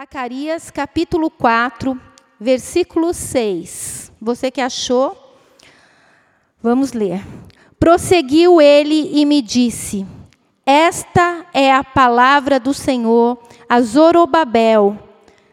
Zacarias capítulo 4, versículo 6. Você que achou? Vamos ler. Prosseguiu ele e me disse: Esta é a palavra do Senhor a Zorobabel,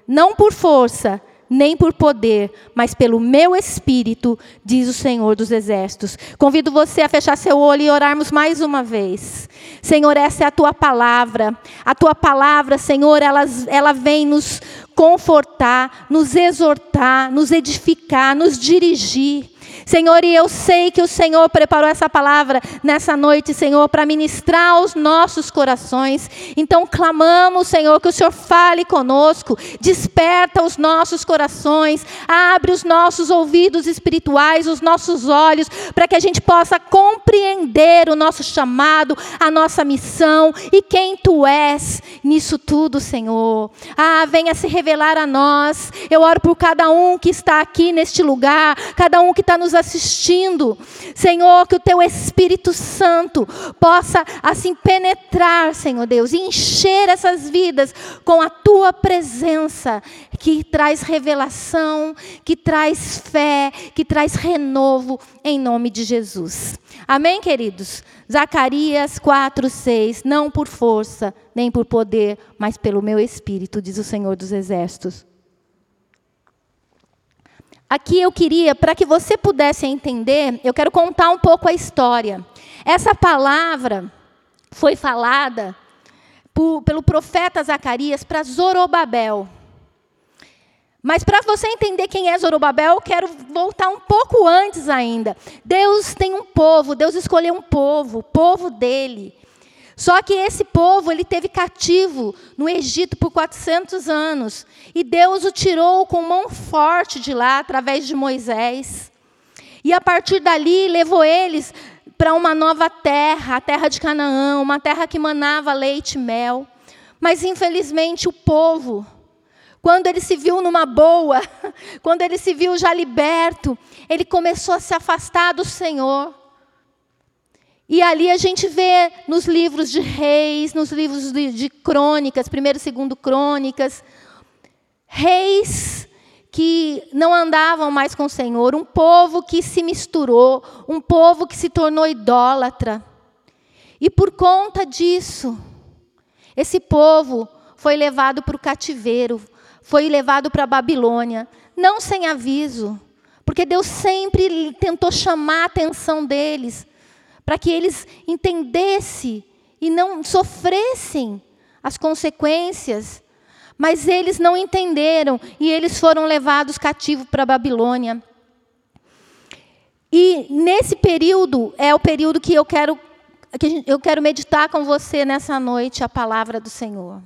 não por força, nem por poder, mas pelo meu espírito, diz o Senhor dos Exércitos. Convido você a fechar seu olho e orarmos mais uma vez. Senhor, essa é a tua palavra. A tua palavra, Senhor, ela, ela vem nos confortar, nos exortar, nos edificar, nos dirigir. Senhor, e eu sei que o Senhor preparou essa palavra nessa noite, Senhor, para ministrar aos nossos corações. Então clamamos, Senhor, que o Senhor fale conosco, desperta os nossos corações, abre os nossos ouvidos espirituais, os nossos olhos, para que a gente possa compreender o nosso chamado, a nossa missão e quem tu és nisso tudo, Senhor. Ah, venha se revelar a nós. Eu oro por cada um que está aqui neste lugar, cada um que está nos assistindo. Senhor, que o teu Espírito Santo possa assim penetrar, Senhor Deus, e encher essas vidas com a tua presença, que traz revelação, que traz fé, que traz renovo, em nome de Jesus. Amém, queridos? Zacarias 4, 6. Não por força, nem por poder, mas pelo meu espírito, diz o Senhor dos Exércitos. Aqui eu queria, para que você pudesse entender, eu quero contar um pouco a história. Essa palavra foi falada por, pelo profeta Zacarias para Zorobabel. Mas para você entender quem é Zorobabel, eu quero voltar um pouco antes ainda. Deus tem um povo, Deus escolheu um povo, o povo dele. Só que esse povo, ele teve cativo no Egito por 400 anos. E Deus o tirou com mão forte de lá, através de Moisés. E a partir dali, levou eles para uma nova terra, a terra de Canaã, uma terra que manava leite e mel. Mas, infelizmente, o povo, quando ele se viu numa boa, quando ele se viu já liberto, ele começou a se afastar do Senhor. E ali a gente vê nos livros de reis, nos livros de, de crônicas, primeiro e segundo crônicas, reis que não andavam mais com o Senhor, um povo que se misturou, um povo que se tornou idólatra. E por conta disso, esse povo foi levado para o cativeiro, foi levado para a Babilônia, não sem aviso, porque Deus sempre tentou chamar a atenção deles para que eles entendessem e não sofressem as consequências. Mas eles não entenderam e eles foram levados cativos para a Babilônia. E nesse período é o período que eu quero que eu quero meditar com você nessa noite a palavra do Senhor.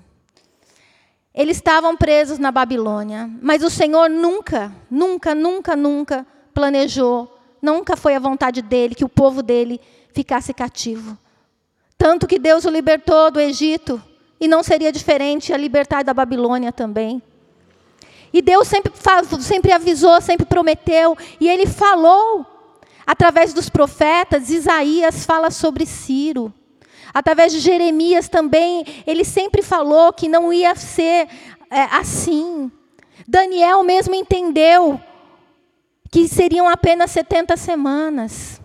Eles estavam presos na Babilônia, mas o Senhor nunca, nunca, nunca, nunca planejou, nunca foi a vontade dele que o povo dele ficasse cativo. Tanto que Deus o libertou do Egito, e não seria diferente a libertar da Babilônia também. E Deus sempre, sempre avisou, sempre prometeu, e ele falou, através dos profetas, Isaías fala sobre Ciro. Através de Jeremias também, ele sempre falou que não ia ser é, assim. Daniel mesmo entendeu que seriam apenas 70 semanas.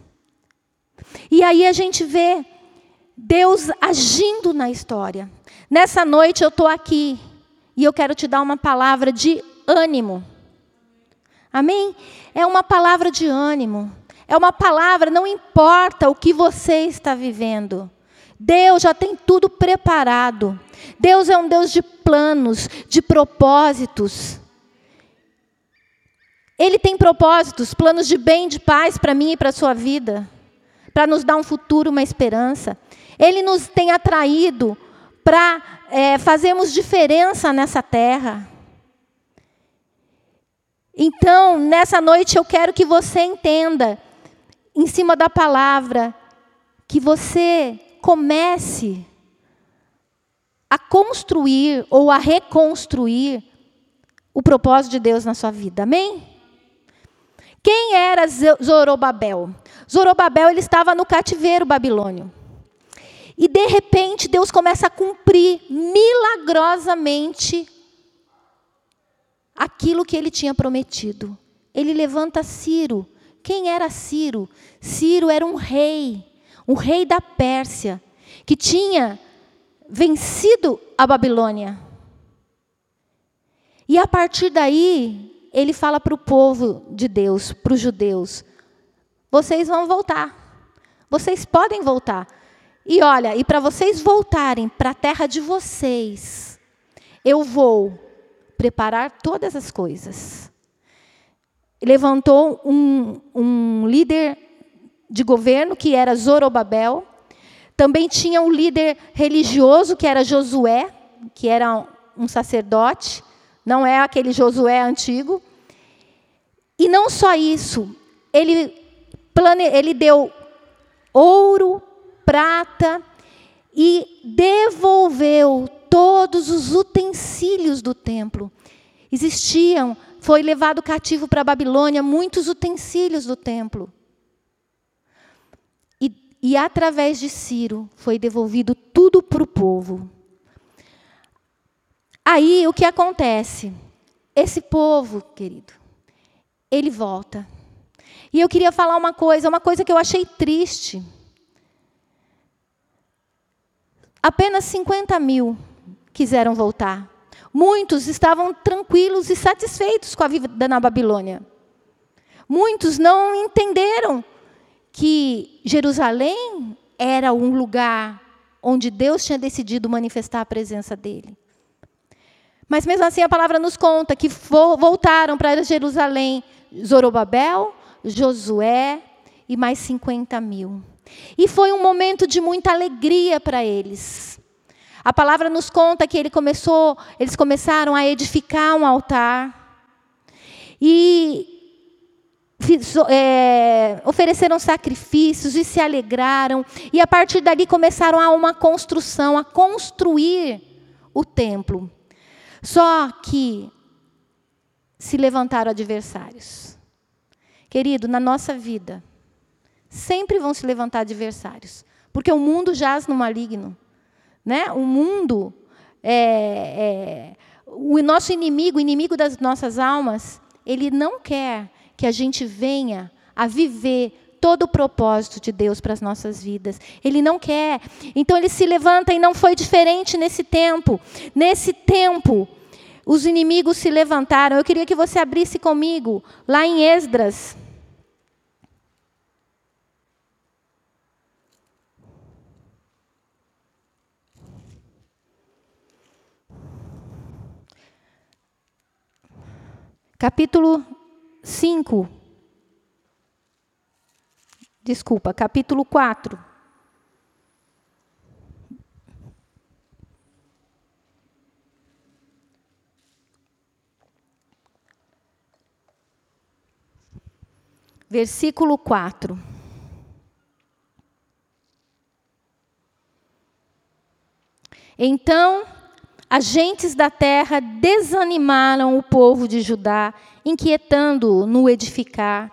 E aí a gente vê Deus agindo na história. Nessa noite eu estou aqui e eu quero te dar uma palavra de ânimo. Amém? É uma palavra de ânimo. É uma palavra, não importa o que você está vivendo. Deus já tem tudo preparado. Deus é um Deus de planos, de propósitos. Ele tem propósitos, planos de bem, de paz para mim e para a sua vida para nos dar um futuro, uma esperança. Ele nos tem atraído para é, fazermos diferença nessa terra. Então, nessa noite eu quero que você entenda, em cima da palavra, que você comece a construir ou a reconstruir o propósito de Deus na sua vida. Amém? Quem era Zorobabel? Zorobabel ele estava no cativeiro babilônio. E de repente Deus começa a cumprir milagrosamente aquilo que ele tinha prometido. Ele levanta Ciro. Quem era Ciro? Ciro era um rei, um rei da Pérsia, que tinha vencido a Babilônia. E a partir daí, ele fala para o povo de Deus, para os judeus: vocês vão voltar. Vocês podem voltar. E olha, e para vocês voltarem para a terra de vocês, eu vou preparar todas as coisas. Levantou um, um líder de governo, que era Zorobabel. Também tinha um líder religioso, que era Josué, que era um sacerdote. Não é aquele Josué antigo. E não só isso, ele, plane... ele deu ouro, prata e devolveu todos os utensílios do templo. Existiam, foi levado cativo para a Babilônia muitos utensílios do templo. E, e através de Ciro foi devolvido tudo para o povo. Aí o que acontece? Esse povo, querido, ele volta. E eu queria falar uma coisa, uma coisa que eu achei triste. Apenas 50 mil quiseram voltar. Muitos estavam tranquilos e satisfeitos com a vida na Babilônia. Muitos não entenderam que Jerusalém era um lugar onde Deus tinha decidido manifestar a presença dele. Mas mesmo assim a palavra nos conta que voltaram para Jerusalém Zorobabel, Josué e mais 50 mil. E foi um momento de muita alegria para eles. A palavra nos conta que ele começou, eles começaram a edificar um altar. E é, ofereceram sacrifícios e se alegraram. E a partir dali começaram a uma construção, a construir o templo. Só que se levantaram adversários. Querido, na nossa vida, sempre vão se levantar adversários, porque o mundo jaz no maligno. Né? O mundo, é, é, o nosso inimigo, o inimigo das nossas almas, ele não quer que a gente venha a viver todo o propósito de Deus para as nossas vidas. Ele não quer. Então ele se levanta e não foi diferente nesse tempo. Nesse tempo, os inimigos se levantaram. Eu queria que você abrisse comigo lá em Esdras. Capítulo 5. Desculpa, capítulo 4. Versículo 4. Então agentes da terra desanimaram o povo de Judá, inquietando-o no edificar.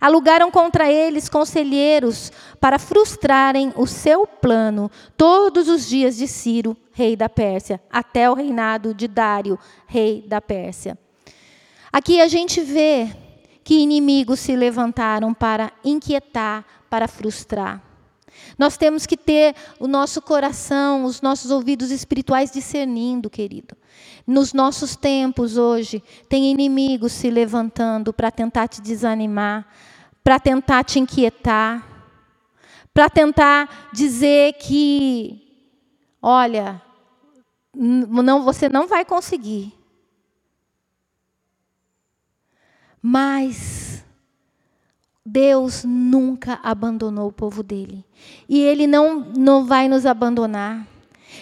Alugaram contra eles conselheiros para frustrarem o seu plano todos os dias de Ciro, rei da Pérsia, até o reinado de Dário, rei da Pérsia. Aqui a gente vê que inimigos se levantaram para inquietar, para frustrar. Nós temos que ter o nosso coração, os nossos ouvidos espirituais discernindo, querido. Nos nossos tempos hoje, tem inimigos se levantando para tentar te desanimar, para tentar te inquietar, para tentar dizer que, olha, não, você não vai conseguir. Mas Deus nunca abandonou o povo dele. E ele não, não vai nos abandonar.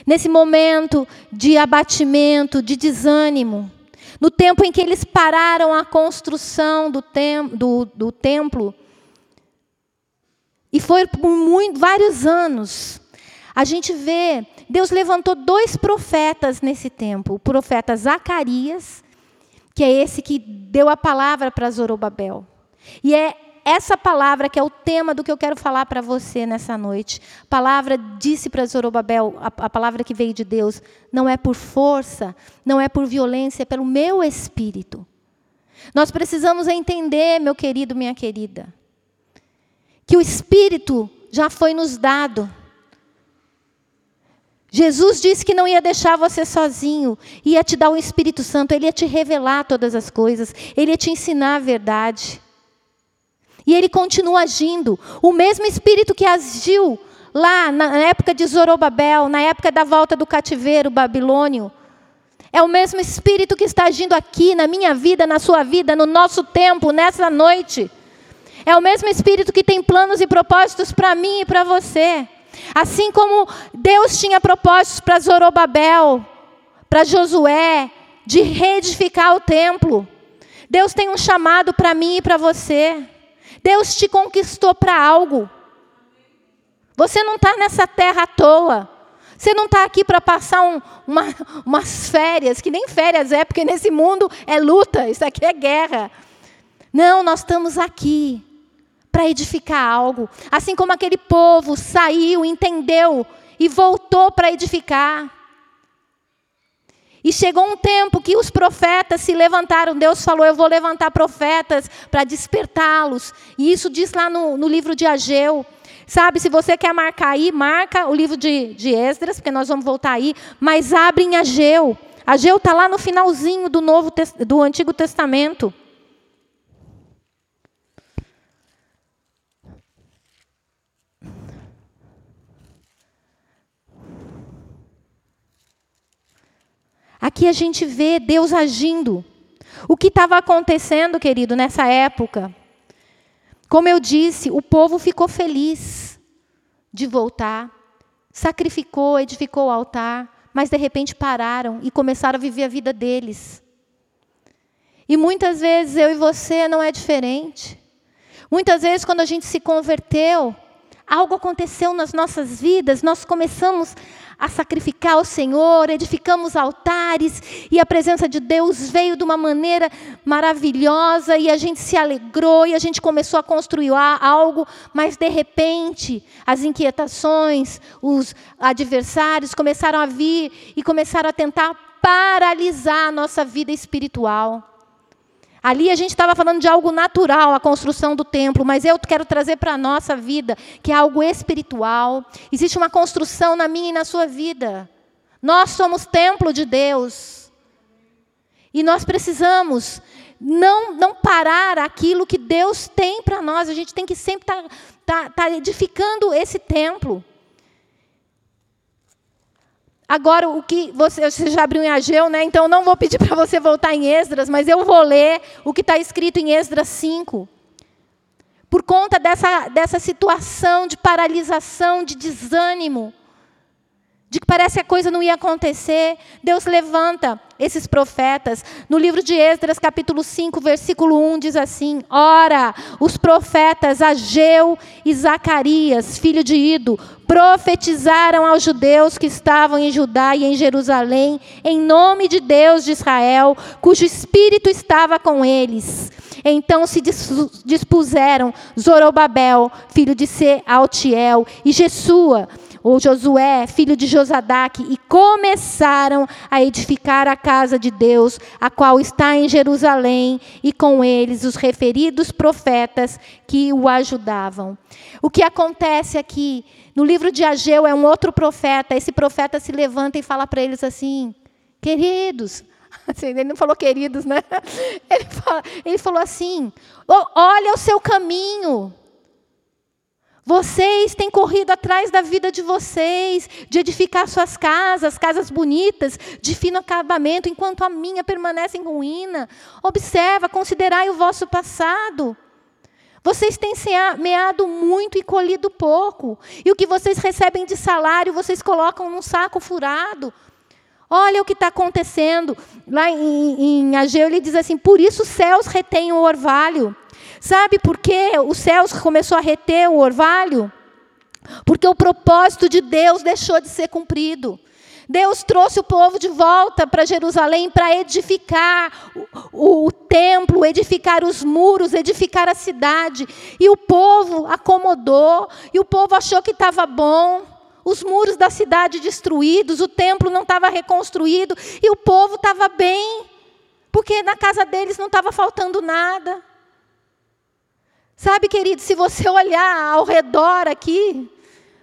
Nesse momento de abatimento, de desânimo, no tempo em que eles pararam a construção do, tem, do, do templo, e foi por muito, vários anos, a gente vê, Deus levantou dois profetas nesse tempo: o profeta Zacarias, que é esse que deu a palavra para Zorobabel. E é essa palavra que é o tema do que eu quero falar para você nessa noite. Palavra disse para Zorobabel, a, a palavra que veio de Deus, não é por força, não é por violência, é pelo meu espírito. Nós precisamos entender, meu querido, minha querida, que o Espírito já foi nos dado. Jesus disse que não ia deixar você sozinho, ia te dar o Espírito Santo, ele ia te revelar todas as coisas, ele ia te ensinar a verdade. E ele continua agindo. O mesmo Espírito que agiu lá na época de Zorobabel, na época da volta do cativeiro babilônio, é o mesmo Espírito que está agindo aqui na minha vida, na sua vida, no nosso tempo, nessa noite. É o mesmo Espírito que tem planos e propósitos para mim e para você. Assim como Deus tinha propósitos para Zorobabel, para Josué, de reedificar o templo. Deus tem um chamado para mim e para você. Deus te conquistou para algo. Você não está nessa terra à toa. Você não está aqui para passar um, uma, umas férias, que nem férias é, porque nesse mundo é luta, isso aqui é guerra. Não, nós estamos aqui para edificar algo. Assim como aquele povo saiu, entendeu e voltou para edificar. E chegou um tempo que os profetas se levantaram. Deus falou: Eu vou levantar profetas para despertá-los. E isso diz lá no, no, livro de Ageu. Sabe, se você quer marcar aí, marca o livro de, de Esdras, porque nós vamos voltar aí. Mas abre em Ageu. Ageu está lá no finalzinho do, Novo, do Antigo Testamento. Aqui a gente vê Deus agindo. O que estava acontecendo, querido, nessa época? Como eu disse, o povo ficou feliz de voltar, sacrificou, edificou o altar, mas de repente pararam e começaram a viver a vida deles. E muitas vezes eu e você não é diferente. Muitas vezes, quando a gente se converteu, algo aconteceu nas nossas vidas, nós começamos a sacrificar ao Senhor, edificamos altares e a presença de Deus veio de uma maneira maravilhosa e a gente se alegrou e a gente começou a construir algo, mas de repente as inquietações, os adversários começaram a vir e começaram a tentar paralisar a nossa vida espiritual. Ali a gente estava falando de algo natural, a construção do templo, mas eu quero trazer para a nossa vida, que é algo espiritual. Existe uma construção na minha e na sua vida. Nós somos templo de Deus. E nós precisamos não, não parar aquilo que Deus tem para nós. A gente tem que sempre estar tá, tá, tá edificando esse templo. Agora, o que você, você já abriu em Ageu, né? Então, não vou pedir para você voltar em Esdras, mas eu vou ler o que está escrito em Esdras 5. Por conta dessa, dessa situação de paralisação, de desânimo, de que parece que a coisa não ia acontecer, Deus levanta esses profetas. No livro de Esdras, capítulo 5, versículo 1, diz assim: Ora, os profetas Ageu e Zacarias, filho de Ido, profetizaram aos judeus que estavam em Judá e em Jerusalém, em nome de Deus de Israel, cujo espírito estava com eles. Então se dispuseram Zorobabel, filho de Sealtiel, e Jesua, ou Josué, filho de Josadaque, e começaram a edificar a casa de Deus, a qual está em Jerusalém, e com eles os referidos profetas que o ajudavam. O que acontece aqui, no livro de Ageu, é um outro profeta, esse profeta se levanta e fala para eles assim: queridos, Assim, ele não falou queridos, né? Ele, fala, ele falou assim: olha o seu caminho. Vocês têm corrido atrás da vida de vocês, de edificar suas casas, casas bonitas, de fino acabamento, enquanto a minha permanece em ruína. Observa, considerai o vosso passado. Vocês têm semeado muito e colhido pouco. E o que vocês recebem de salário, vocês colocam num saco furado. Olha o que está acontecendo. Lá em, em Ageu, ele diz assim: Por isso os céus retêm o orvalho Sabe por que os céus começou a reter o orvalho? Porque o propósito de Deus deixou de ser cumprido. Deus trouxe o povo de volta para Jerusalém para edificar o, o, o, templo, edificar os muros, edificar a cidade. E o povo acomodou, e o povo achou que estava bom. Os muros da cidade destruídos, o templo não estava reconstruído, e o povo estava bem. Porque na casa deles não estava faltando nada. Sabe, querido, se você olhar ao redor aqui,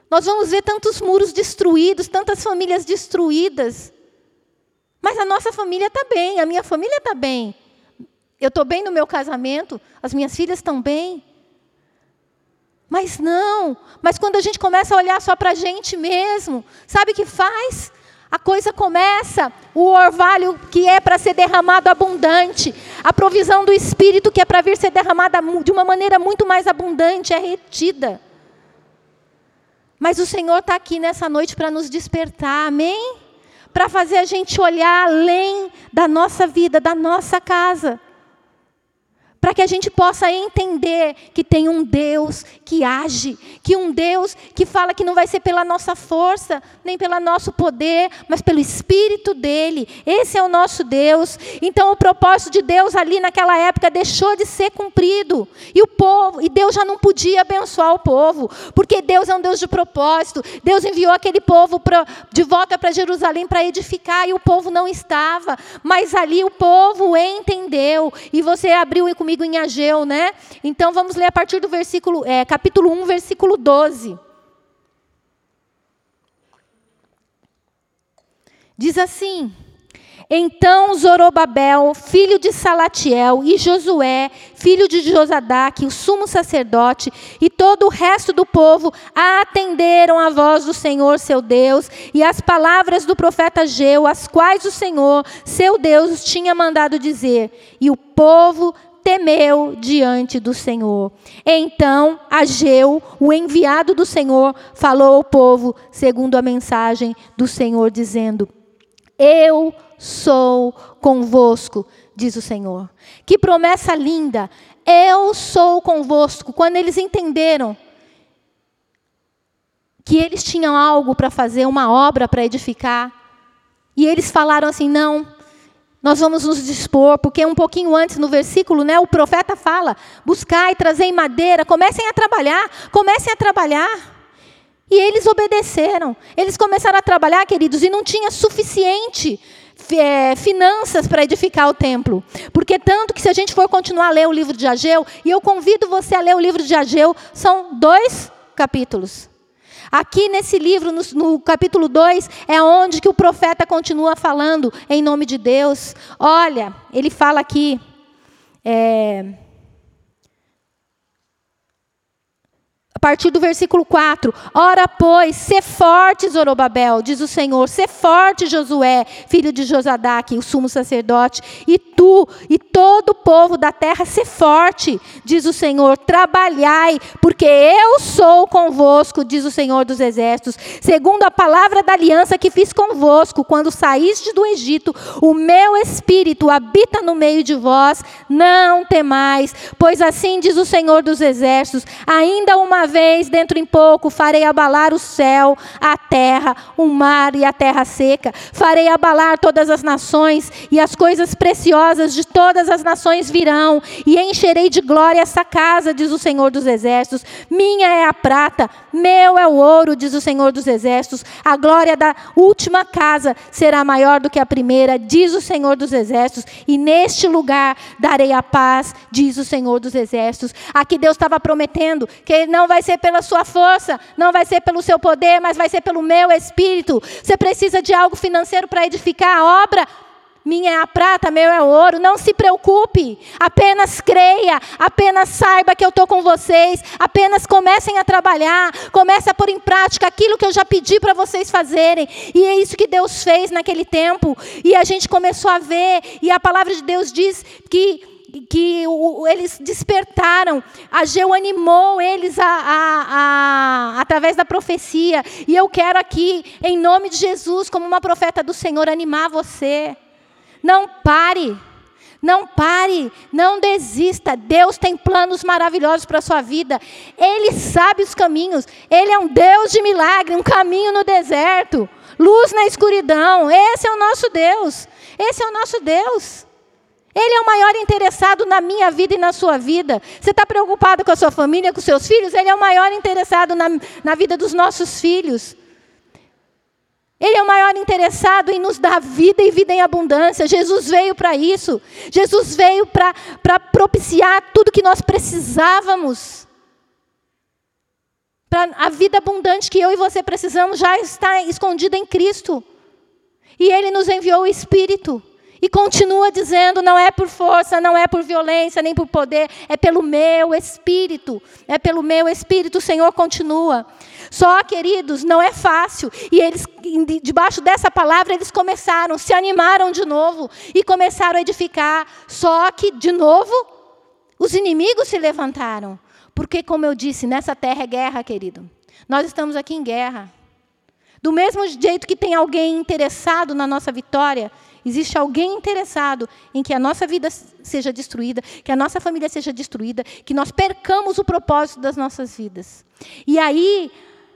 nós vamos ver tantos muros destruídos, tantas famílias destruídas. Mas a nossa família está bem, a minha família está bem. Eu estou bem no meu casamento, as minhas filhas estão bem. Mas não, mas quando a gente começa a olhar só para a gente mesmo, sabe o que faz? A coisa começa, o orvalho que é para ser derramado abundante, a provisão do Espírito que é para vir ser derramada de uma maneira muito mais abundante é retida. Mas o Senhor está aqui nessa noite para nos despertar, amém? Para fazer a gente olhar além da nossa vida, da nossa casa para que a gente possa entender que tem um Deus que age, que um Deus que fala que não vai ser pela nossa força, nem pelo nosso poder, mas pelo Espírito dele. Esse é o nosso Deus. Então o propósito de Deus ali naquela época deixou de ser cumprido. E o povo, e Deus já não podia abençoar o povo, porque Deus é um Deus de propósito. Deus enviou aquele povo pra, de volta para Jerusalém para edificar e o povo não estava, mas ali o povo entendeu. E você abriu comigo comigo em Ageu, né? Então vamos ler a partir do versículo, é, capítulo 1, versículo 12. Diz assim: então Zorobabel, filho de Salatiel, e Josué, filho de Josadaque, o sumo sacerdote, e todo o resto do povo atenderam a voz do Senhor seu Deus e as palavras do profeta Geu, as quais o Senhor seu Deus tinha mandado dizer. E o povo temeu diante do Senhor. Então Ageu, o enviado do Senhor, falou ao povo, segundo a mensagem do Senhor, dizendo: Eu sou convosco, diz o Senhor. Que promessa linda! Eu sou convosco. Quando eles entenderam que eles tinham algo para fazer, uma obra para edificar, e eles falaram assim: não, nós vamos nos dispor, porque um pouquinho antes no versículo, né, o profeta fala: buscai, trazei madeira, comecem a trabalhar, comecem a trabalhar. E eles obedeceram. Eles começaram a trabalhar, queridos, e não tinha suficiente é, finanças para edificar o templo. Porque tanto que se a gente for continuar a ler o livro de Ageu, e eu convido você a ler o livro de Ageu, são dois capítulos. Aqui nesse livro, no, no, capítulo 2, é onde que o profeta continua falando em nome de Deus. Olha, ele fala aqui. É, A partir do versículo 4. Ora, pois, se forte, Zorobabel, diz o Senhor, se forte, Josué, filho de Josadaque, o sumo sacerdote, e tu e todo o povo da terra, se forte, diz o Senhor, trabalhai, porque eu sou convosco, diz o Senhor dos exércitos, segundo a palavra da aliança que fiz convosco, quando saíste do Egito, o meu espírito habita no meio de vós, não temais, pois assim diz o Senhor dos exércitos, ainda uma vez, dentro em pouco, farei abalar o céu, a terra, o mar e a terra seca. Farei abalar todas as nações, e as coisas preciosas de todas as nações virão, e encherei de glória essa casa, diz o Senhor dos Exércitos. Minha é a prata, meu é o ouro, diz o Senhor dos Exércitos. A glória da última casa será maior do que a primeira, diz o Senhor dos Exércitos. E neste lugar darei a paz, diz o Senhor dos Exércitos. Aqui Deus estava prometendo que Ele não vai vai ser pela sua força, não vai ser pelo seu poder, mas vai ser pelo meu espírito. Você precisa de algo financeiro para edificar a obra? Minha é a prata, meu é o ouro. Não se preocupe. Apenas creia. Apenas saiba que eu estou com vocês. Apenas comecem a trabalhar. Comece a pôr em prática aquilo que eu já pedi para vocês fazerem. E é isso que Deus fez naquele tempo. E a gente começou a ver. E a palavra de Deus diz que que eles despertaram, Ageu animou eles a, a, a, através da profecia. E eu quero aqui, em nome de Jesus, como uma profeta do Senhor, animar você. Não pare. Não pare, não desista. Deus tem planos maravilhosos para a sua vida. Ele sabe os caminhos. Ele é um Deus de milagre, um caminho no deserto, luz na escuridão. Esse é o nosso Deus. Esse é o nosso Deus. Ele é o maior interessado na minha vida e na sua vida. Você está preocupado com a sua família, com seus filhos? Ele é o maior interessado na, na vida dos nossos filhos. Ele é o maior interessado em nos dar vida e vida em abundância. Jesus veio para isso. Jesus veio para propiciar tudo que nós precisávamos. Para a vida abundante que eu e você precisamos já está escondida em Cristo. E Ele nos enviou o Espírito. E continua dizendo: não é por força, não é por violência, nem por poder, é pelo meu espírito. É pelo meu espírito, o Senhor continua. Só, queridos, não é fácil. E eles, debaixo dessa palavra, eles começaram, se animaram de novo e começaram a edificar. Só que, de novo, os inimigos se levantaram. Porque, como eu disse, nessa terra é guerra, querido. Nós estamos aqui em guerra. Do mesmo jeito que tem alguém interessado na nossa vitória, Existe alguém interessado em que a nossa vida seja destruída, que a nossa família seja destruída, que nós percamos o propósito das nossas vidas. E aí,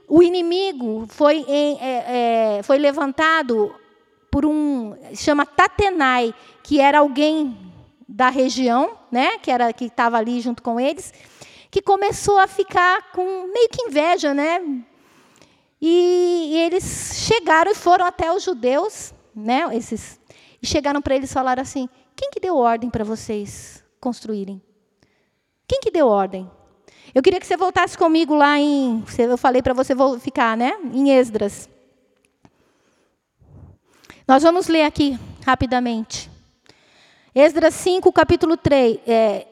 o inimigo foi, é, é, foi levantado por um chama Tatenai, que era alguém da região, né, que era que estava ali junto com eles, que começou a ficar com meio que inveja, né? E, e eles chegaram e foram até os judeus, né, esses e chegaram para eles e falaram assim: quem que deu ordem para vocês construírem? Quem que deu ordem? Eu queria que você voltasse comigo lá em. Eu falei para você ficar, né? Em Esdras. Nós vamos ler aqui rapidamente. Esdras 5, capítulo 3. É,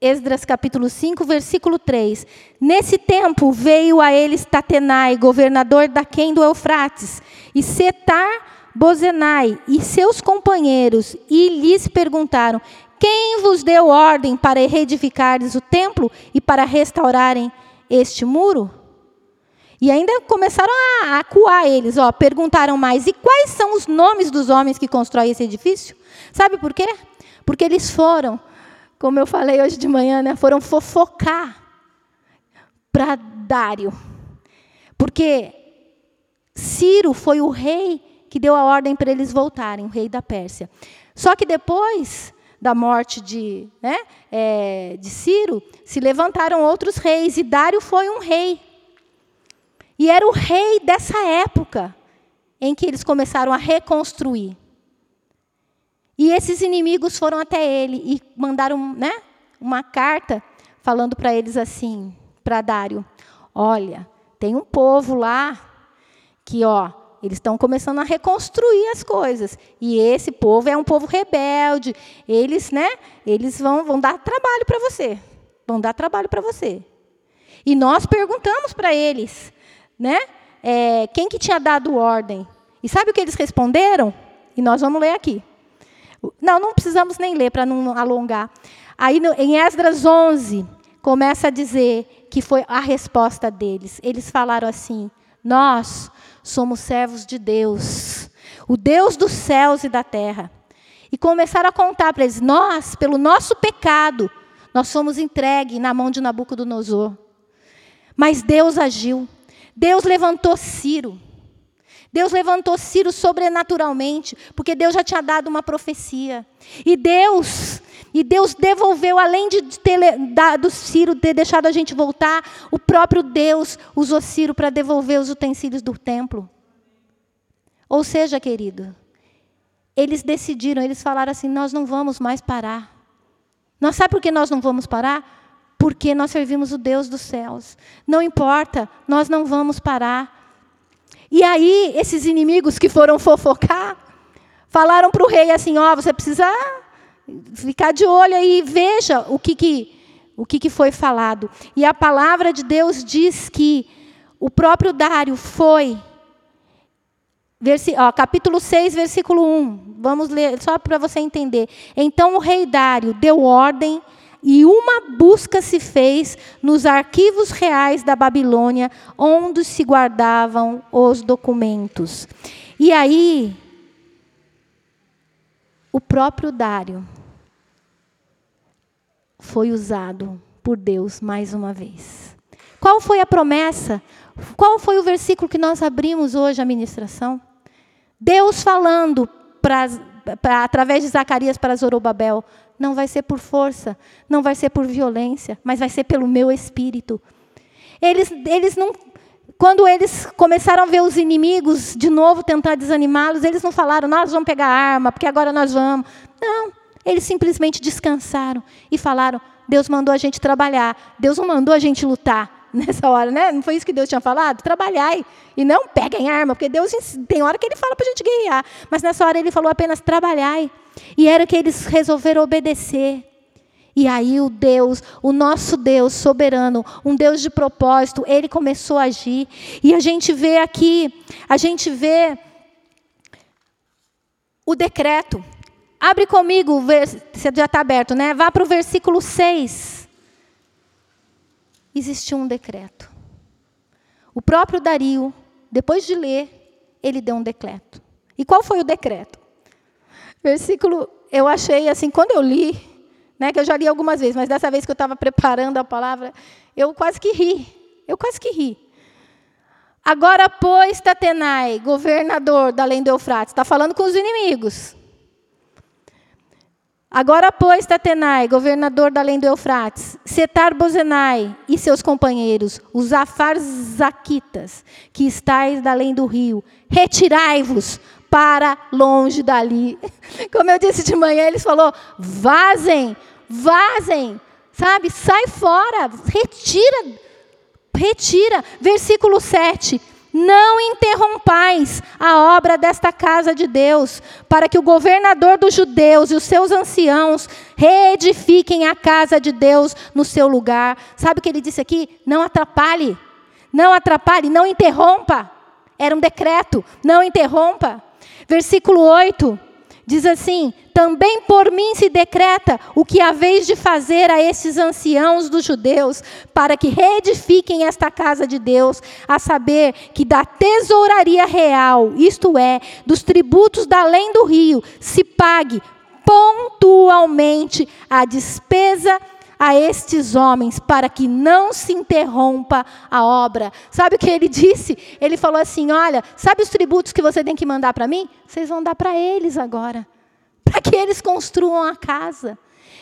Esdras capítulo 5, versículo 3. Nesse tempo veio a eles Tatenai, governador da Quem do Eufrates, e Setar, Bozenai e seus companheiros e lhes perguntaram: Quem vos deu ordem para reedificares o templo e para restaurarem este muro? E ainda começaram a acuar eles, ó, perguntaram mais: E quais são os nomes dos homens que constroem esse edifício? Sabe por quê? Porque eles foram, como eu falei hoje de manhã, né, foram fofocar para Dário. Porque Ciro foi o rei que deu a ordem para eles voltarem, o rei da Pérsia. Só que depois da morte de, né, é, de Ciro, se levantaram outros reis, e Dário foi um rei. E era o rei dessa época em que eles começaram a reconstruir. E esses inimigos foram até ele e mandaram né, uma carta falando para eles assim, para Dário: Olha, tem um povo lá que, ó, eles estão começando a reconstruir as coisas. E esse povo é um povo rebelde. Eles, né? Eles vão, vão dar trabalho para você. Vão dar trabalho para você. E nós perguntamos para eles, né? É, quem que tinha dado ordem? E sabe o que eles responderam? E nós vamos ler aqui. Não, não precisamos nem ler para não alongar. Aí no, em Esdras 11 começa a dizer que foi a resposta deles. Eles falaram assim: Nós somos servos de Deus, o Deus dos céus e da terra. E começaram a contar para eles: nós, pelo nosso pecado, nós somos entregues na mão de Nabucodonosor. Mas Deus agiu. Deus levantou Ciro. Deus levantou Ciro sobrenaturalmente, porque Deus já tinha dado uma profecia. E Deus, e Deus devolveu, além de ter dado Ciro, ter deixado a gente voltar, o próprio Deus usou Ciro para devolver os utensílios do templo. Ou seja, querido, eles decidiram, eles falaram assim: nós não vamos mais parar. Nós sabe por que nós não vamos parar? Porque nós servimos o Deus dos céus. Não importa, nós não vamos parar. E aí, esses inimigos que foram fofocar, falaram para o rei assim: ó, oh, você precisa ficar de olho aí veja o que, que, o que, que foi falado. E a palavra de Deus diz que o próprio Dário foi. Versi, ó, capítulo 6, versículo 1. Vamos ler, só para você entender. Então o rei Dário deu ordem e uma busca se fez nos arquivos reais da Babilônia, onde se guardavam os documentos. E aí, o próprio Dário foi usado por Deus mais uma vez. Qual foi a promessa? Qual foi o versículo que nós abrimos hoje a ministração? Deus falando pra, pra, através de Zacarias para Zorobabel: não vai ser por força, não vai ser por violência, mas vai ser pelo meu espírito. Eles, eles não. quando eles começaram a ver os inimigos de novo tentar desanimá-los, eles não falaram, nós vamos pegar arma, porque agora nós vamos. Não, eles simplesmente descansaram e falaram: Deus mandou a gente trabalhar, Deus não mandou a gente lutar nessa hora, né? Não foi isso que Deus tinha falado? Trabalhai e não peguem arma, porque Deus tem hora que Ele fala para a gente guerrear, mas nessa hora Ele falou apenas trabalhai. E era que eles resolveram obedecer. E aí o Deus, o nosso Deus soberano, um Deus de propósito, ele começou a agir. E a gente vê aqui, a gente vê o decreto. Abre comigo, você já está aberto, né? Vá para o versículo 6. Existiu um decreto. O próprio Dario, depois de ler, ele deu um decreto. E qual foi o decreto? Versículo, eu achei assim, quando eu li, né, que eu já li algumas vezes, mas dessa vez que eu estava preparando a palavra, eu quase que ri. Eu quase que ri. Agora, pois, Tatenai, governador da além do Eufrates, está falando com os inimigos. Agora, pois, Tatenai, governador da além do Eufrates, Setar Bozenai e seus companheiros, os afarzaquitas, que estáis da além do rio, retirai-vos para longe dali. Como eu disse de manhã, eles falou: vazem, vazem, sabe? Sai fora, retira, retira. Versículo 7. Não interrompais a obra desta casa de Deus, para que o governador dos judeus e os seus anciãos reedifiquem a casa de Deus no seu lugar. Sabe o que ele disse aqui? Não atrapalhe, não atrapalhe, não interrompa. Era um decreto, não interrompa. Versículo 8 diz assim: Também por mim se decreta o que haveis de fazer a esses anciãos dos judeus, para que reedifiquem esta casa de Deus, a saber, que da tesouraria real, isto é, dos tributos da além do rio, se pague pontualmente a despesa a estes homens para que não se interrompa a obra. Sabe o que ele disse? Ele falou assim: Olha, sabe os tributos que você tem que mandar para mim? Vocês vão dar para eles agora, para que eles construam a casa.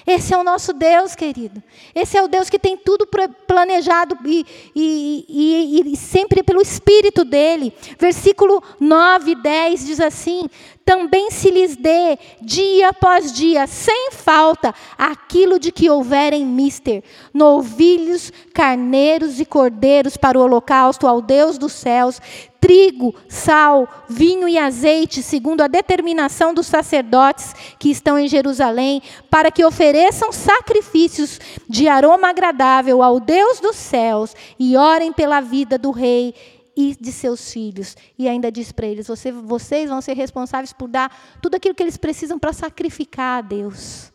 Esse é o nosso Deus, querido. Esse é o Deus que tem tudo planejado e, e, e, e, sempre pelo Espírito dele. Versículo 9 e 10 diz assim: Também se lhes dê, dia após dia, sem falta, aquilo de que houverem mister, novilhos, carneiros e cordeiros para o holocausto ao Deus dos céus, trigo, sal, vinho e azeite, segundo a determinação dos sacerdotes que estão em Jerusalém, para que ofereçam sacrifícios de aroma agradável ao Deus dos céus e orem pela vida do rei e de seus filhos. E ainda diz para eles: Você, vocês vão ser responsáveis por dar tudo aquilo que eles precisam para sacrificar a Deus.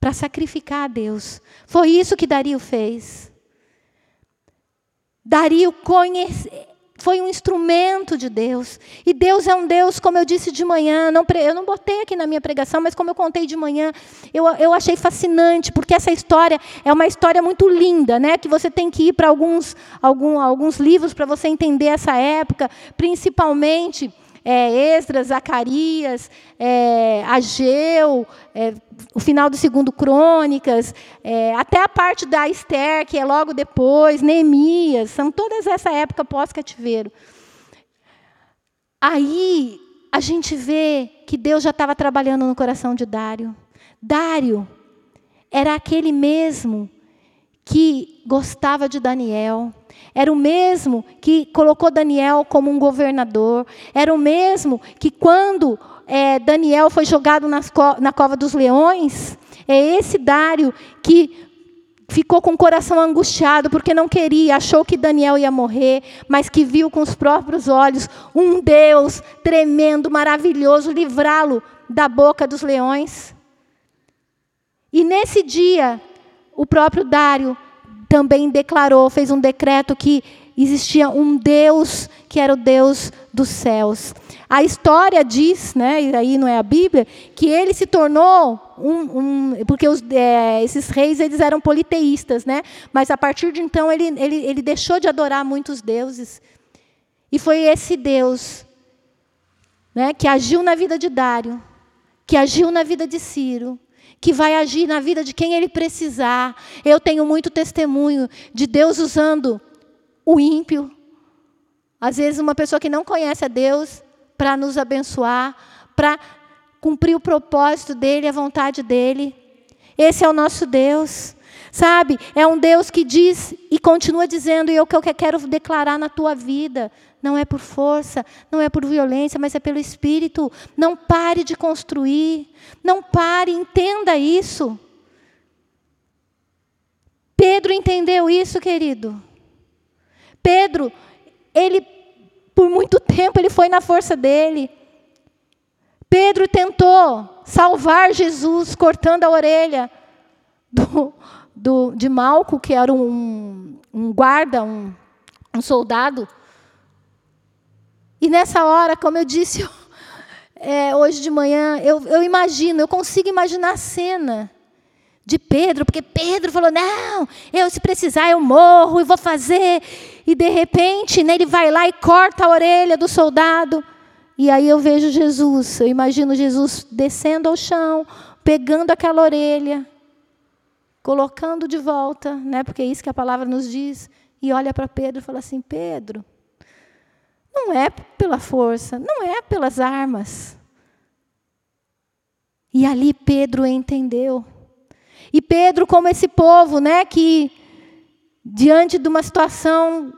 Para sacrificar a Deus. Foi isso que Dario fez. Dario conhece, foi um instrumento de Deus. E Deus é um Deus, como eu disse de manhã, não, eu não botei aqui na minha pregação, mas como eu contei de manhã, eu, eu achei fascinante, porque essa história é uma história muito linda, né? que você tem que ir para alguns, algum, alguns livros para você entender essa época, principalmente é, Esdras, Zacarias, é, Ageu, é, o final do segundo Crônicas, é, até a parte da Esther, que é logo depois, Neemias, são todas essa época pós-cativeiro. Aí a gente vê que Deus já estava trabalhando no coração de Dário. Dário era aquele mesmo que gostava de Daniel, era o mesmo que colocou Daniel como um governador, era o mesmo que quando é, Daniel foi jogado co na cova dos leões, é esse Dário que ficou com o coração angustiado porque não queria, achou que Daniel ia morrer, mas que viu com os próprios olhos um Deus tremendo, maravilhoso, livrá-lo da boca dos leões. E nesse dia, o próprio Dário também declarou, fez um decreto que existia um Deus que era o Deus dos céus. A história diz, né, e aí não é a Bíblia, que ele se tornou um, um porque os, é, esses reis eles eram politeístas, né? Mas a partir de então ele, ele, ele deixou de adorar muitos deuses e foi esse Deus, né, que agiu na vida de Dário, que agiu na vida de Ciro, que vai agir na vida de quem ele precisar. Eu tenho muito testemunho de Deus usando o ímpio, Às vezes, uma pessoa que não conhece a Deus para nos abençoar, para cumprir o propósito dele, a vontade dele. Esse é o nosso Deus. Sabe? É um Deus que diz e continua dizendo, e é o que eu quero declarar na tua vida. Não é por força, não é por violência, mas é pelo Espírito. Não pare de construir. Não pare, entenda isso. Pedro entendeu isso, querido. Pedro, ele, por muito tempo, ele foi na força dele. Pedro tentou salvar Jesus cortando a orelha do, do, de Malco, que era um, um guarda, um, um soldado. E nessa hora, como eu disse é, hoje de manhã, eu, eu imagino, eu consigo imaginar a cena de Pedro, porque Pedro falou: Não, eu se precisar eu morro e vou fazer. E de repente né, ele vai lá e corta a orelha do soldado. E aí eu vejo Jesus, eu imagino Jesus descendo ao chão, pegando aquela orelha colocando de volta, né, porque é isso que a palavra nos diz, e olha para Pedro e fala assim: Pedro, não é pela força, não é pelas armas. E ali Pedro entendeu. E Pedro, como esse povo, né, que diante de uma situação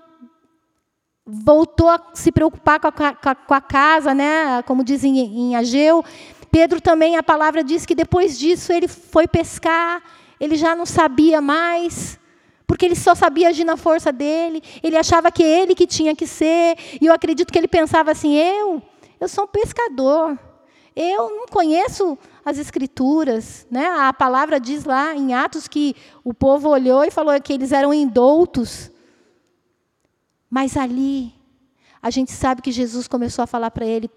voltou a se preocupar com a, com a casa, né, como dizem em Ageu, Pedro também, a palavra diz que depois disso ele foi pescar ele já não sabia mais, porque ele só sabia agir na força dele, ele achava que ele que tinha que ser, e eu acredito que ele pensava assim: eu, eu sou um pescador, eu não conheço as escrituras, né? A palavra diz lá em Atos que o povo olhou e falou que eles eram indoutos. Mas ali a gente sabe que Jesus começou a falar para ele: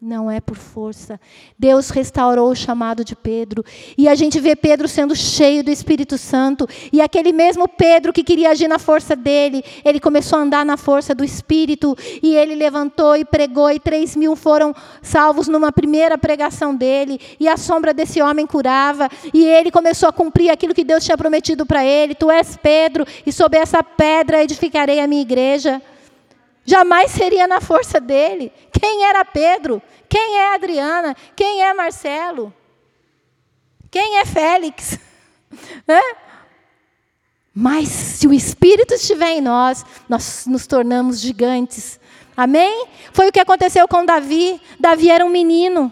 não é por força. Deus restaurou o chamado de Pedro. E a gente vê Pedro sendo cheio do Espírito Santo. E aquele mesmo Pedro que queria agir na força dele, ele começou a andar na força do Espírito. E ele levantou e pregou. E três mil foram salvos numa primeira pregação dele. E a sombra desse homem curava. E ele começou a cumprir aquilo que Deus tinha prometido para ele: Tu és Pedro, e sob essa pedra edificarei a minha igreja. Jamais seria na força dele. Quem era Pedro? Quem é Adriana? Quem é Marcelo? Quem é Félix? Mas se o Espírito estiver em nós, nós nos tornamos gigantes. Amém? Foi o que aconteceu com Davi. Davi era um menino.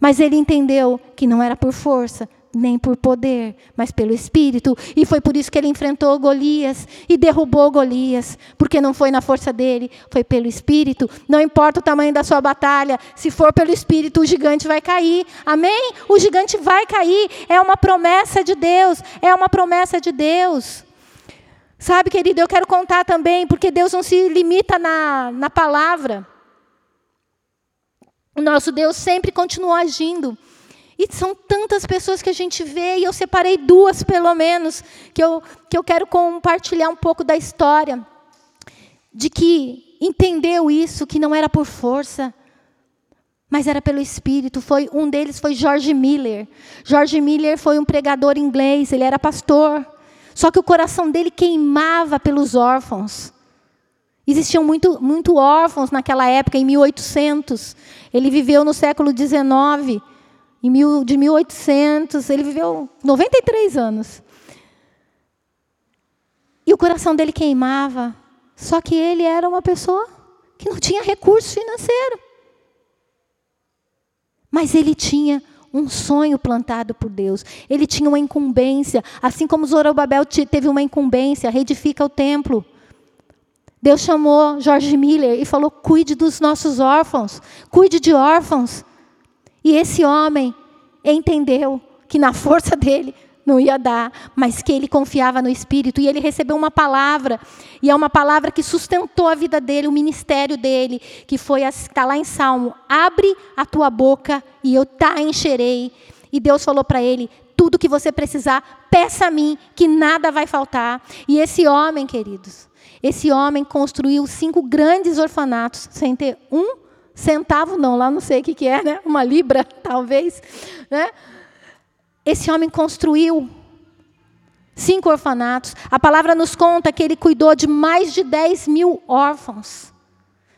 Mas ele entendeu que não era por força, nem por poder, mas pelo Espírito. E foi por isso que ele enfrentou Golias e derrubou Golias, porque não foi na força dele, foi pelo Espírito. Não importa o tamanho da sua batalha, se for pelo Espírito, o gigante vai cair. Amém? O gigante vai cair. É uma promessa de Deus. É uma promessa de Deus. Sabe, querido, eu quero contar também, porque Deus não se limita na, na palavra. O nosso Deus sempre continua agindo. E são tantas pessoas que a gente vê, e eu separei duas, pelo menos, que eu, que eu quero compartilhar um pouco da história. De que entendeu isso, que não era por força, mas era pelo Espírito. Foi Um deles foi George Miller. George Miller foi um pregador inglês, ele era pastor. Só que o coração dele queimava pelos órfãos. Existiam muito, muito órfãos naquela época, em 1800. Ele viveu no século XIX em de 1800, ele viveu 93 anos. E o coração dele queimava, só que ele era uma pessoa que não tinha recurso financeiro. Mas ele tinha um sonho plantado por Deus. Ele tinha uma incumbência, assim como Zorobabel teve uma incumbência, reedifica o templo. Deus chamou George Miller e falou: cuide dos nossos órfãos, cuide de órfãos. E esse homem entendeu que na força dele não ia dar, mas que ele confiava no Espírito e ele recebeu uma palavra, e é uma palavra que sustentou a vida dele, o ministério dele, que foi está lá em Salmo: abre a tua boca e eu te encherei. E Deus falou para ele: tudo que você precisar, peça a mim, que nada vai faltar. E esse homem, queridos, esse homem construiu cinco grandes orfanatos sem ter um centavo não, lá não sei o que, que é, né? uma libra, talvez. Né? Esse homem construiu. cinco orfanatos. A palavra nos conta que ele cuidou de mais de 10 mil órfãos.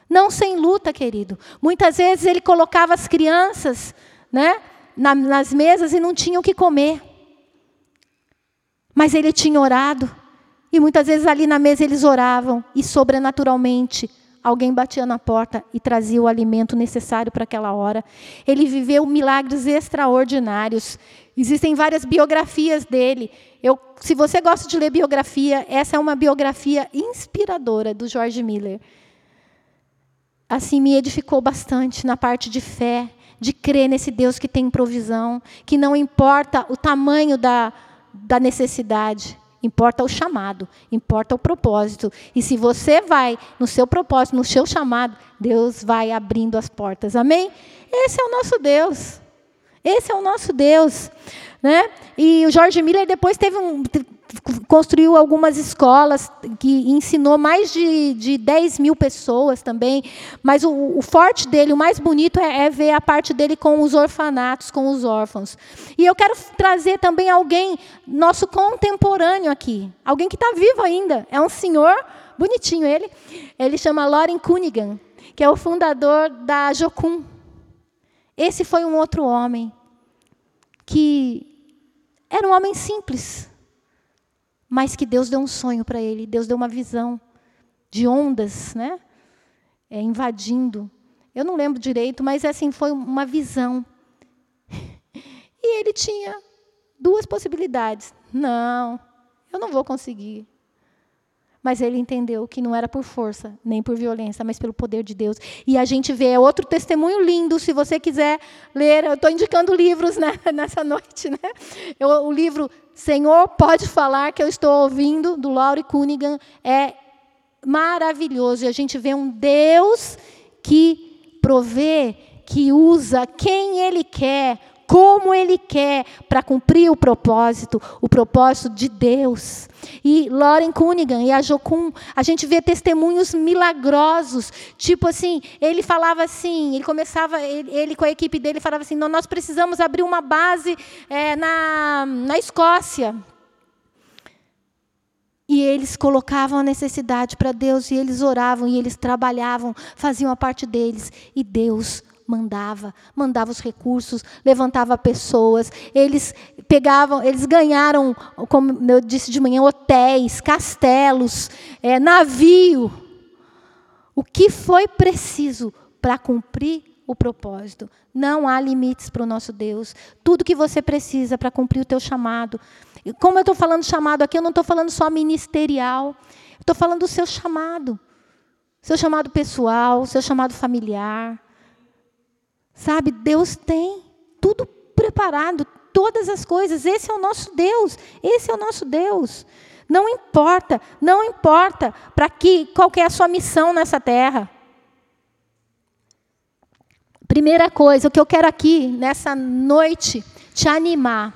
Não sem luta, querido. Muitas vezes ele colocava as crianças né, nas mesas e não tinham o que comer. Mas ele tinha orado. E muitas vezes ali na mesa eles oravam. E sobrenaturalmente alguém batia na porta e trazia o alimento necessário para aquela hora. Ele viveu milagres extraordinários. Existem várias biografias dele. Eu, se você gosta de ler biografia, essa é uma biografia inspiradora do George Miller. Assim, me edificou bastante na parte de fé, de crer nesse Deus que tem provisão, que não importa o tamanho da, da necessidade, Importa o chamado, importa o propósito. E se você vai no seu propósito, no seu chamado, Deus vai abrindo as portas. Amém? Esse é o nosso Deus. Esse é o nosso Deus. Né? E o George Miller depois teve um, construiu algumas escolas que ensinou mais de, de 10 mil pessoas também. Mas o, o forte dele, o mais bonito, é, é, ver a parte dele com os orfanatos, com os órfãos. E eu quero trazer também alguém, nosso contemporâneo aqui. Alguém que está vivo ainda. É um senhor, bonitinho ele. Ele chama Loren Cunningham, que é o fundador da Jocum. Esse foi um outro homem que era um homem simples mas que Deus deu um sonho para ele, Deus deu uma visão de ondas, né? É, invadindo. Eu não lembro direito, mas assim foi uma visão. E ele tinha duas possibilidades. Não, eu não vou conseguir. Mas ele entendeu que não era por força, nem por violência, mas pelo poder de Deus. E a gente vê é outro testemunho lindo, se você quiser ler. Eu estou indicando livros né, nessa noite. Né? Eu, o livro Senhor Pode Falar, que eu estou ouvindo, do Laurie Cunningham, é maravilhoso. E a gente vê um Deus que provê, que usa quem Ele quer, como Ele quer, para cumprir o propósito, o propósito de Deus. E Lauren Cunningham e a Jocum, a gente vê testemunhos milagrosos. Tipo assim, ele falava assim, ele começava, ele, ele com a equipe dele falava assim, nós precisamos abrir uma base é, na, na Escócia. E eles colocavam a necessidade para Deus, e eles oravam, e eles trabalhavam, faziam a parte deles, e Deus mandava, mandava os recursos, levantava pessoas. Eles pegavam, eles ganharam, como eu disse de manhã, hotéis, castelos, é, navio. O que foi preciso para cumprir o propósito? Não há limites para o nosso Deus. Tudo que você precisa para cumprir o teu chamado. Como eu estou falando chamado aqui, eu não estou falando só ministerial. Estou falando do seu chamado. Seu chamado pessoal, seu chamado familiar, Sabe, Deus tem tudo preparado, todas as coisas. Esse é o nosso Deus. Esse é o nosso Deus. Não importa, não importa para que qual que é a sua missão nessa terra. Primeira coisa, o que eu quero aqui nessa noite te animar.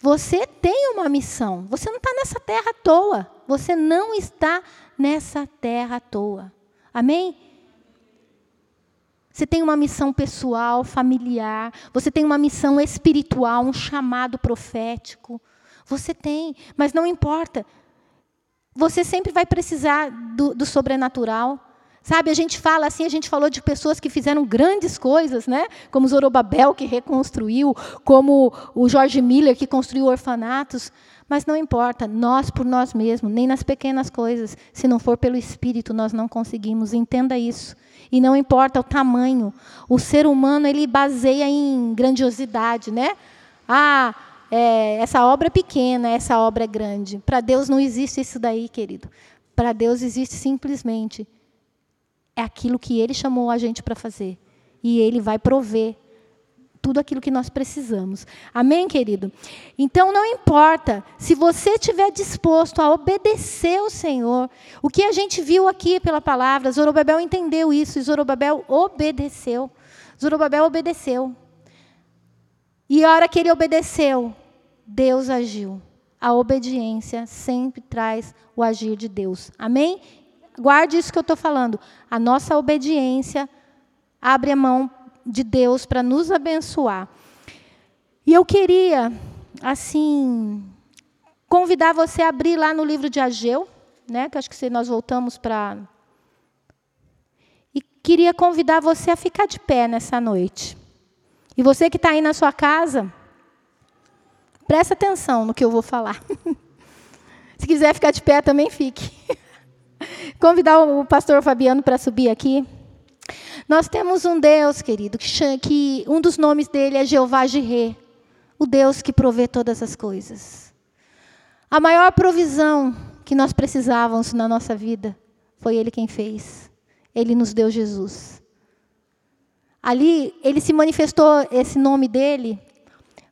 Você tem uma missão. Você não está nessa terra à toa. Você não está nessa terra à toa. Amém? Você tem uma missão pessoal, familiar, você tem uma missão espiritual, um chamado profético. Você tem, mas não importa. Você sempre vai precisar do, do sobrenatural. Sabe, a gente fala assim, a gente falou de pessoas que fizeram grandes coisas, né? Como Zorobabel, que reconstruiu, como o George Miller, que construiu orfanatos. Mas não importa, nós por nós mesmos, nem nas pequenas coisas, se não for pelo Espírito, nós não conseguimos. Entenda isso. E não importa o tamanho. O ser humano ele baseia em grandiosidade, né? Ah, é, essa obra é pequena, essa obra é grande. Para Deus não existe isso daí, querido. Para Deus existe simplesmente é aquilo que Ele chamou a gente para fazer. E Ele vai prover tudo aquilo que nós precisamos. Amém, querido? Então não importa se você estiver disposto a obedecer ao Senhor. O que a gente viu aqui pela palavra, Zorobabel entendeu isso e Zorobabel obedeceu. Zorobabel obedeceu. E a hora que ele obedeceu, Deus agiu. A obediência sempre traz o agir de Deus. Amém? Guarde isso que eu estou falando. A nossa obediência abre a mão de Deus para nos abençoar. E eu queria, assim, convidar você a abrir lá no livro de Ageu, né? Que acho que nós voltamos para e queria convidar você a ficar de pé nessa noite. E você que está aí na sua casa, presta atenção no que eu vou falar. Se quiser ficar de pé, também fique. Convidar o pastor Fabiano para subir aqui. Nós temos um Deus, querido, que, que um dos nomes dele é Jeová Jireh, o Deus que provê todas as coisas. A maior provisão que nós precisávamos na nossa vida foi Ele quem fez. Ele nos deu Jesus. Ali, ele se manifestou, esse nome dele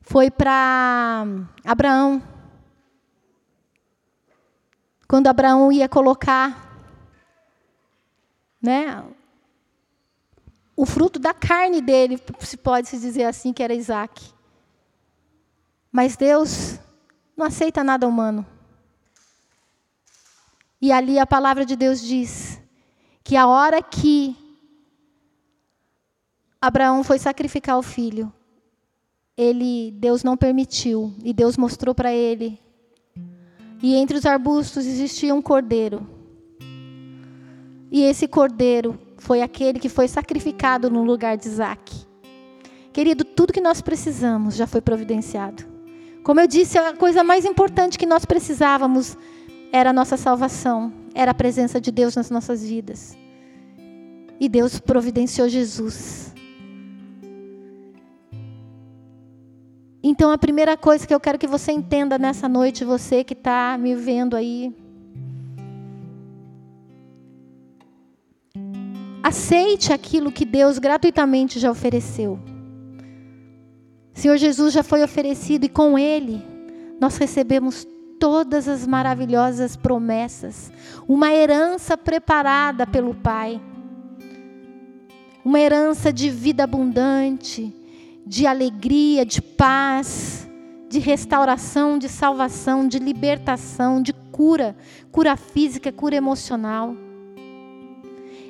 foi para Abraão. Quando Abraão ia colocar né, o fruto da carne dele, se pode se dizer assim, que era Isaac. Mas Deus não aceita nada humano. E ali a palavra de Deus diz que a hora que Abraão foi sacrificar o filho, ele Deus não permitiu e Deus mostrou para ele. E entre os arbustos existia um cordeiro. E esse cordeiro foi aquele que foi sacrificado no lugar de Isaac. Querido, tudo que nós precisamos já foi providenciado. Como eu disse, a coisa mais importante que nós precisávamos era a nossa salvação, era a presença de Deus nas nossas vidas. E Deus providenciou Jesus. Então, a primeira coisa que eu quero que você entenda nessa noite, você que está me vendo aí, Aceite aquilo que Deus gratuitamente já ofereceu. Senhor Jesus já foi oferecido e com Ele nós recebemos todas as maravilhosas promessas, uma herança preparada pelo Pai, uma herança de vida abundante, de alegria, de paz, de restauração, de salvação, de libertação, de cura, cura física, cura emocional.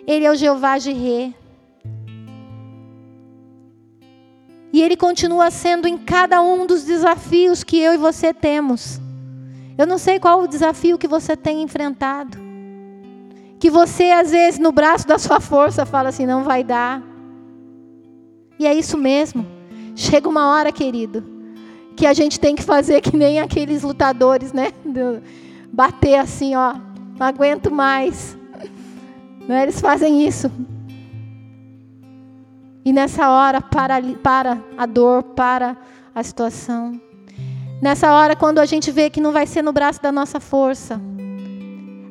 Ele é o Jeová Jireh. E Ele continua sendo em cada um dos desafios que eu e você temos. Eu não sei qual o desafio que você tem enfrentado. Que você, às vezes, no braço da sua força, fala assim: não vai dar. E é isso mesmo. Chega uma hora, querido, que a gente tem que fazer que nem aqueles lutadores, né? Bater assim, ó. Não aguento mais. Não? Eles fazem isso. E nessa hora, para, para a dor, para a situação. Nessa hora, quando a gente vê que não vai ser no braço da nossa força,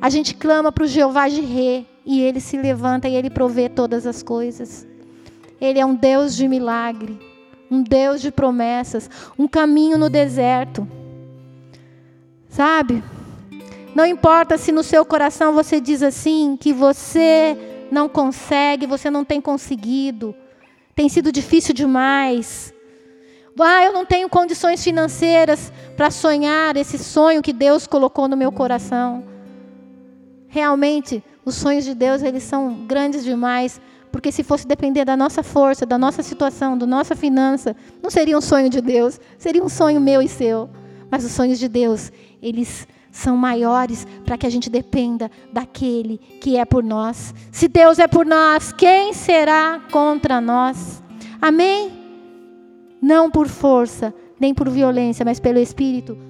a gente clama para o Jeová de Rê, e ele se levanta e ele provê todas as coisas. Ele é um Deus de milagre, um Deus de promessas, um caminho no deserto. Sabe? Não importa se no seu coração você diz assim, que você não consegue, você não tem conseguido, tem sido difícil demais. Ah, eu não tenho condições financeiras para sonhar esse sonho que Deus colocou no meu coração. Realmente, os sonhos de Deus, eles são grandes demais, porque se fosse depender da nossa força, da nossa situação, da nossa finança, não seria um sonho de Deus, seria um sonho meu e seu. Mas os sonhos de Deus, eles são maiores para que a gente dependa daquele que é por nós. Se Deus é por nós, quem será contra nós? Amém? Não por força, nem por violência, mas pelo Espírito